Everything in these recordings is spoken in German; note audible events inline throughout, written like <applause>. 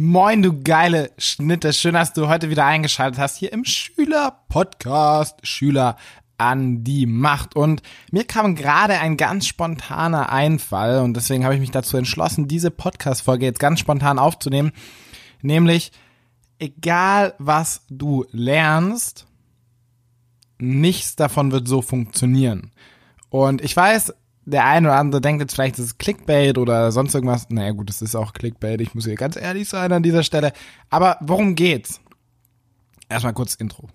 Moin, du geile Schnitte. Schön, dass du heute wieder eingeschaltet hast hier im Schüler-Podcast. Schüler an die Macht. Und mir kam gerade ein ganz spontaner Einfall und deswegen habe ich mich dazu entschlossen, diese Podcast-Folge jetzt ganz spontan aufzunehmen. Nämlich, egal was du lernst, nichts davon wird so funktionieren. Und ich weiß, der eine oder andere denkt jetzt vielleicht, das ist Clickbait oder sonst irgendwas. Naja gut, das ist auch Clickbait, ich muss hier ganz ehrlich sein an dieser Stelle. Aber worum geht's? Erstmal kurz Intro.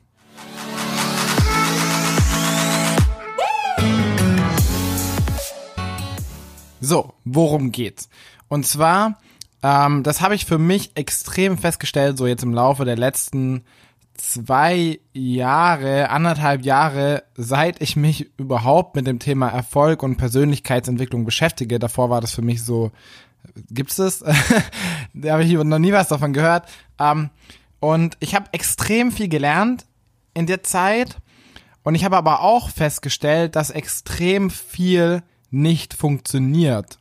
So, worum geht's? Und zwar, ähm, das habe ich für mich extrem festgestellt, so jetzt im Laufe der letzten zwei Jahre, anderthalb Jahre, seit ich mich überhaupt mit dem Thema Erfolg und Persönlichkeitsentwicklung beschäftige. Davor war das für mich so, gibt's das? <laughs> da habe ich noch nie was davon gehört. Ähm, und ich habe extrem viel gelernt in der Zeit. Und ich habe aber auch festgestellt, dass extrem viel nicht funktioniert.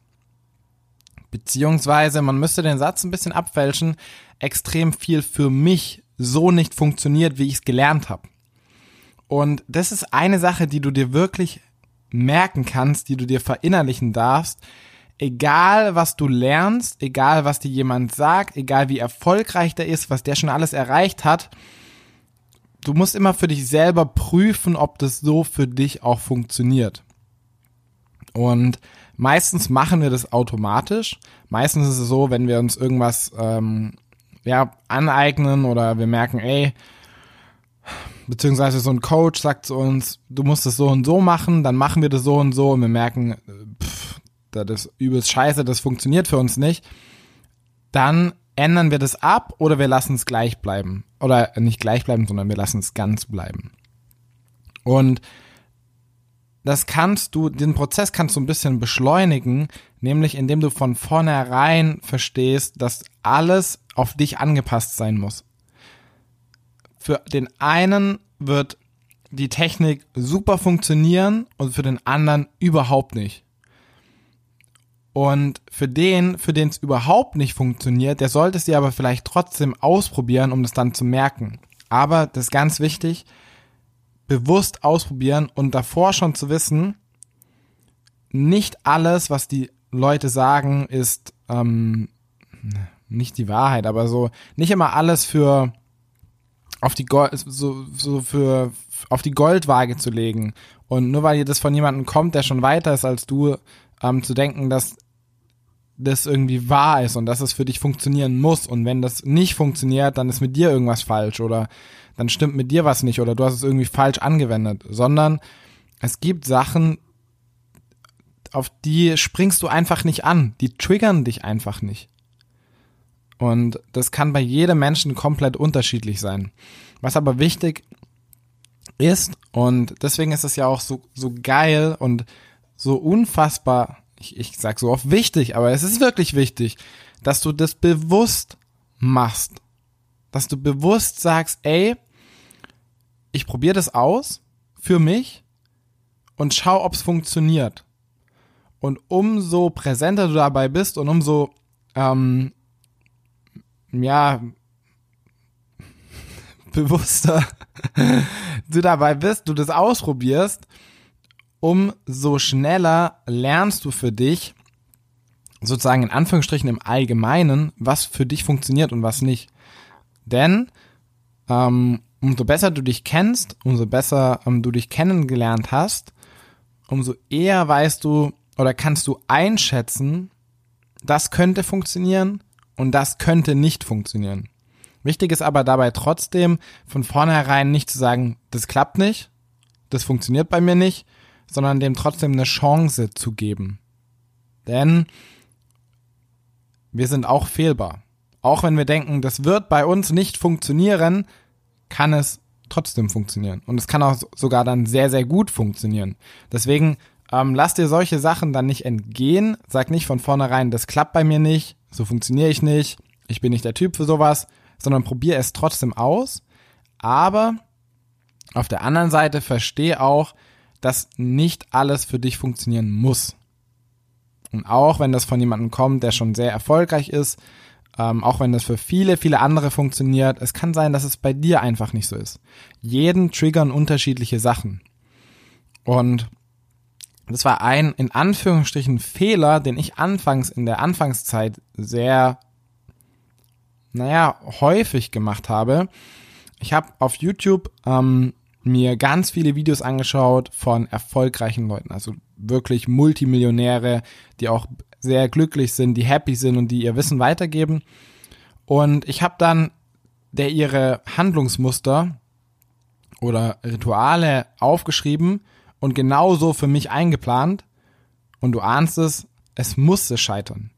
Beziehungsweise, man müsste den Satz ein bisschen abfälschen, extrem viel für mich so nicht funktioniert, wie ich es gelernt habe. Und das ist eine Sache, die du dir wirklich merken kannst, die du dir verinnerlichen darfst. Egal, was du lernst, egal, was dir jemand sagt, egal wie erfolgreich der ist, was der schon alles erreicht hat, du musst immer für dich selber prüfen, ob das so für dich auch funktioniert. Und meistens machen wir das automatisch. Meistens ist es so, wenn wir uns irgendwas ähm, ja, aneignen oder wir merken, ey, beziehungsweise so ein Coach sagt zu uns, du musst es so und so machen, dann machen wir das so und so und wir merken, pff, das ist übelst scheiße, das funktioniert für uns nicht, dann ändern wir das ab oder wir lassen es gleich bleiben. Oder nicht gleich bleiben, sondern wir lassen es ganz bleiben. Und das kannst du, den Prozess kannst du ein bisschen beschleunigen, nämlich indem du von vornherein verstehst, dass alles auf dich angepasst sein muss. Für den einen wird die Technik super funktionieren und für den anderen überhaupt nicht. Und für den, für den es überhaupt nicht funktioniert, der sollte dir aber vielleicht trotzdem ausprobieren, um das dann zu merken. Aber das ist ganz wichtig, bewusst ausprobieren und davor schon zu wissen, nicht alles, was die Leute sagen, ist ähm, nicht die Wahrheit, aber so nicht immer alles für auf die Gold, so, so für auf die Goldwaage zu legen. Und nur weil das von jemandem kommt, der schon weiter ist als du, ähm, zu denken, dass das irgendwie wahr ist und dass es für dich funktionieren muss. Und wenn das nicht funktioniert, dann ist mit dir irgendwas falsch oder dann stimmt mit dir was nicht oder du hast es irgendwie falsch angewendet, sondern es gibt Sachen, auf die springst du einfach nicht an, die triggern dich einfach nicht. Und das kann bei jedem Menschen komplett unterschiedlich sein. Was aber wichtig ist, und deswegen ist es ja auch so, so geil und so unfassbar, ich, ich sag so oft wichtig, aber es ist wirklich wichtig, dass du das bewusst machst. Dass du bewusst sagst, ey, ich probiere das aus für mich und schau, ob es funktioniert. Und umso präsenter du dabei bist und umso ähm, ja, <laughs> bewusster du dabei bist, du das ausprobierst, umso schneller lernst du für dich, sozusagen in Anführungsstrichen im Allgemeinen, was für dich funktioniert und was nicht. Denn ähm, umso besser du dich kennst, umso besser ähm, du dich kennengelernt hast, umso eher weißt du oder kannst du einschätzen, das könnte funktionieren, und das könnte nicht funktionieren. Wichtig ist aber dabei trotzdem von vornherein nicht zu sagen, das klappt nicht, das funktioniert bei mir nicht, sondern dem trotzdem eine Chance zu geben. Denn wir sind auch fehlbar. Auch wenn wir denken, das wird bei uns nicht funktionieren, kann es trotzdem funktionieren. Und es kann auch sogar dann sehr, sehr gut funktionieren. Deswegen ähm, lass dir solche Sachen dann nicht entgehen. Sag nicht von vornherein, das klappt bei mir nicht, so funktioniere ich nicht, ich bin nicht der Typ für sowas, sondern probier es trotzdem aus. Aber auf der anderen Seite verstehe auch, dass nicht alles für dich funktionieren muss. Und auch wenn das von jemandem kommt, der schon sehr erfolgreich ist, Ähm, auch wenn das für viele, viele andere funktioniert. Es kann sein, dass es bei dir einfach nicht so ist. Jeden triggern unterschiedliche Sachen. Und das war ein, in Anführungsstrichen, Fehler, den ich anfangs in der Anfangszeit sehr, naja, häufig gemacht habe. Ich habe auf YouTube ähm, mir ganz viele Videos angeschaut von erfolgreichen Leuten, also wirklich Multimillionäre, die auch sehr glücklich sind, die happy sind und die ihr Wissen weitergeben. Und ich habe dann der ihre Handlungsmuster oder Rituale aufgeschrieben und genauso für mich eingeplant. Und du ahnst es, es musste scheitern.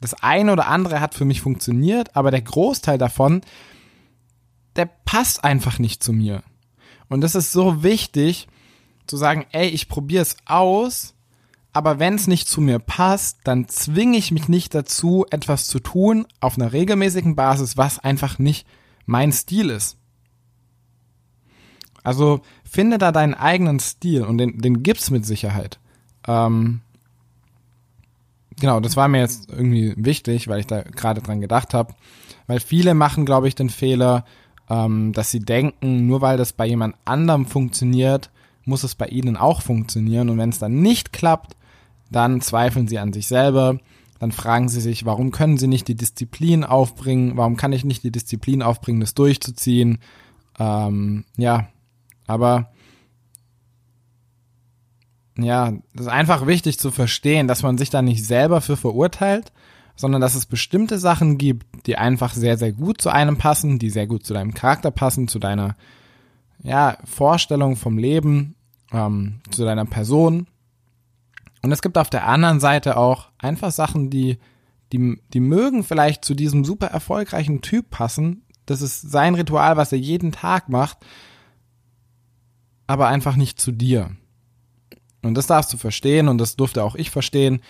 Das eine oder andere hat für mich funktioniert, aber der Großteil davon, der passt einfach nicht zu mir. Und das ist so wichtig, zu sagen, ey, ich probiere es aus, aber wenn es nicht zu mir passt, dann zwinge ich mich nicht dazu, etwas zu tun auf einer regelmäßigen Basis, was einfach nicht mein Stil ist. Also finde da deinen eigenen Stil und den, den gibt's mit Sicherheit. Ähm, genau, das war mir jetzt irgendwie wichtig, weil ich da gerade dran gedacht habe. Weil viele machen, glaube ich, den Fehler, ähm, dass sie denken, nur weil das bei jemand anderem funktioniert, muss es bei ihnen auch funktionieren. Und wenn es dann nicht klappt, dann zweifeln sie an sich selber, dann fragen sie sich, warum können sie nicht die Disziplin aufbringen, warum kann ich nicht die Disziplin aufbringen, das durchzuziehen. Ähm, ja, aber ja, das ist einfach wichtig zu verstehen, dass man sich da nicht selber für verurteilt, sondern dass es bestimmte Sachen gibt, die einfach sehr, sehr gut zu einem passen, die sehr gut zu deinem Charakter passen, zu deiner ja, Vorstellung vom Leben, ähm, zu deiner Person und es gibt auf der anderen Seite auch einfach Sachen, die, die, die mögen vielleicht zu diesem super erfolgreichen Typ passen. Das ist sein Ritual, was er jeden Tag macht, aber einfach nicht zu dir. Und das darfst du verstehen und das durfte auch ich verstehen,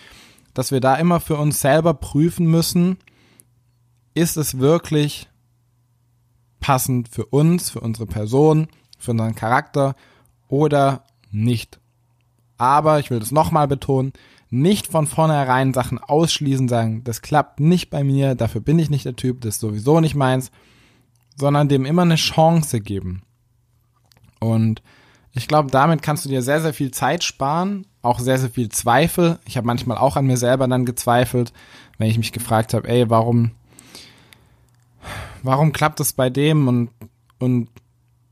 dass wir da immer für uns selber prüfen müssen, ist es wirklich passend für uns, für unsere Person, für unseren Charakter oder nicht. Aber ich will das nochmal betonen, nicht von vornherein Sachen ausschließen, sagen, das klappt nicht bei mir, dafür bin ich nicht der Typ, das ist sowieso nicht meins, sondern dem immer eine Chance geben. Und ich glaube, damit kannst du dir sehr, sehr viel Zeit sparen, auch sehr, sehr viel Zweifel. Ich habe manchmal auch an mir selber dann gezweifelt, wenn ich mich gefragt habe, ey, warum, warum klappt das bei dem und, und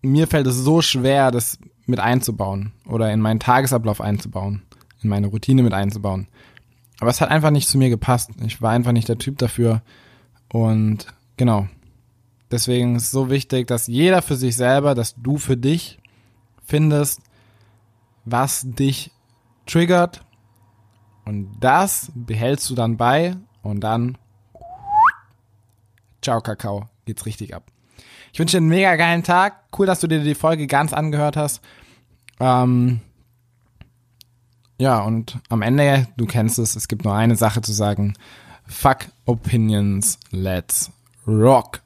mir fällt es so schwer, das mit einzubauen oder in meinen Tagesablauf einzubauen, in meine Routine mit einzubauen. Aber es hat einfach nicht zu mir gepasst. Ich war einfach nicht der Typ dafür. Und genau. Deswegen ist es so wichtig, dass jeder für sich selber, dass du für dich findest, was dich triggert. Und das behältst du dann bei und dann ciao Kakao, geht's richtig ab. Ich wünsche dir einen mega geilen Tag. Cool, dass du dir die Folge ganz angehört hast. Ähm, ja, und am Ende, du kennst es, es gibt nur eine Sache zu sagen. Fuck Opinions, let's rock.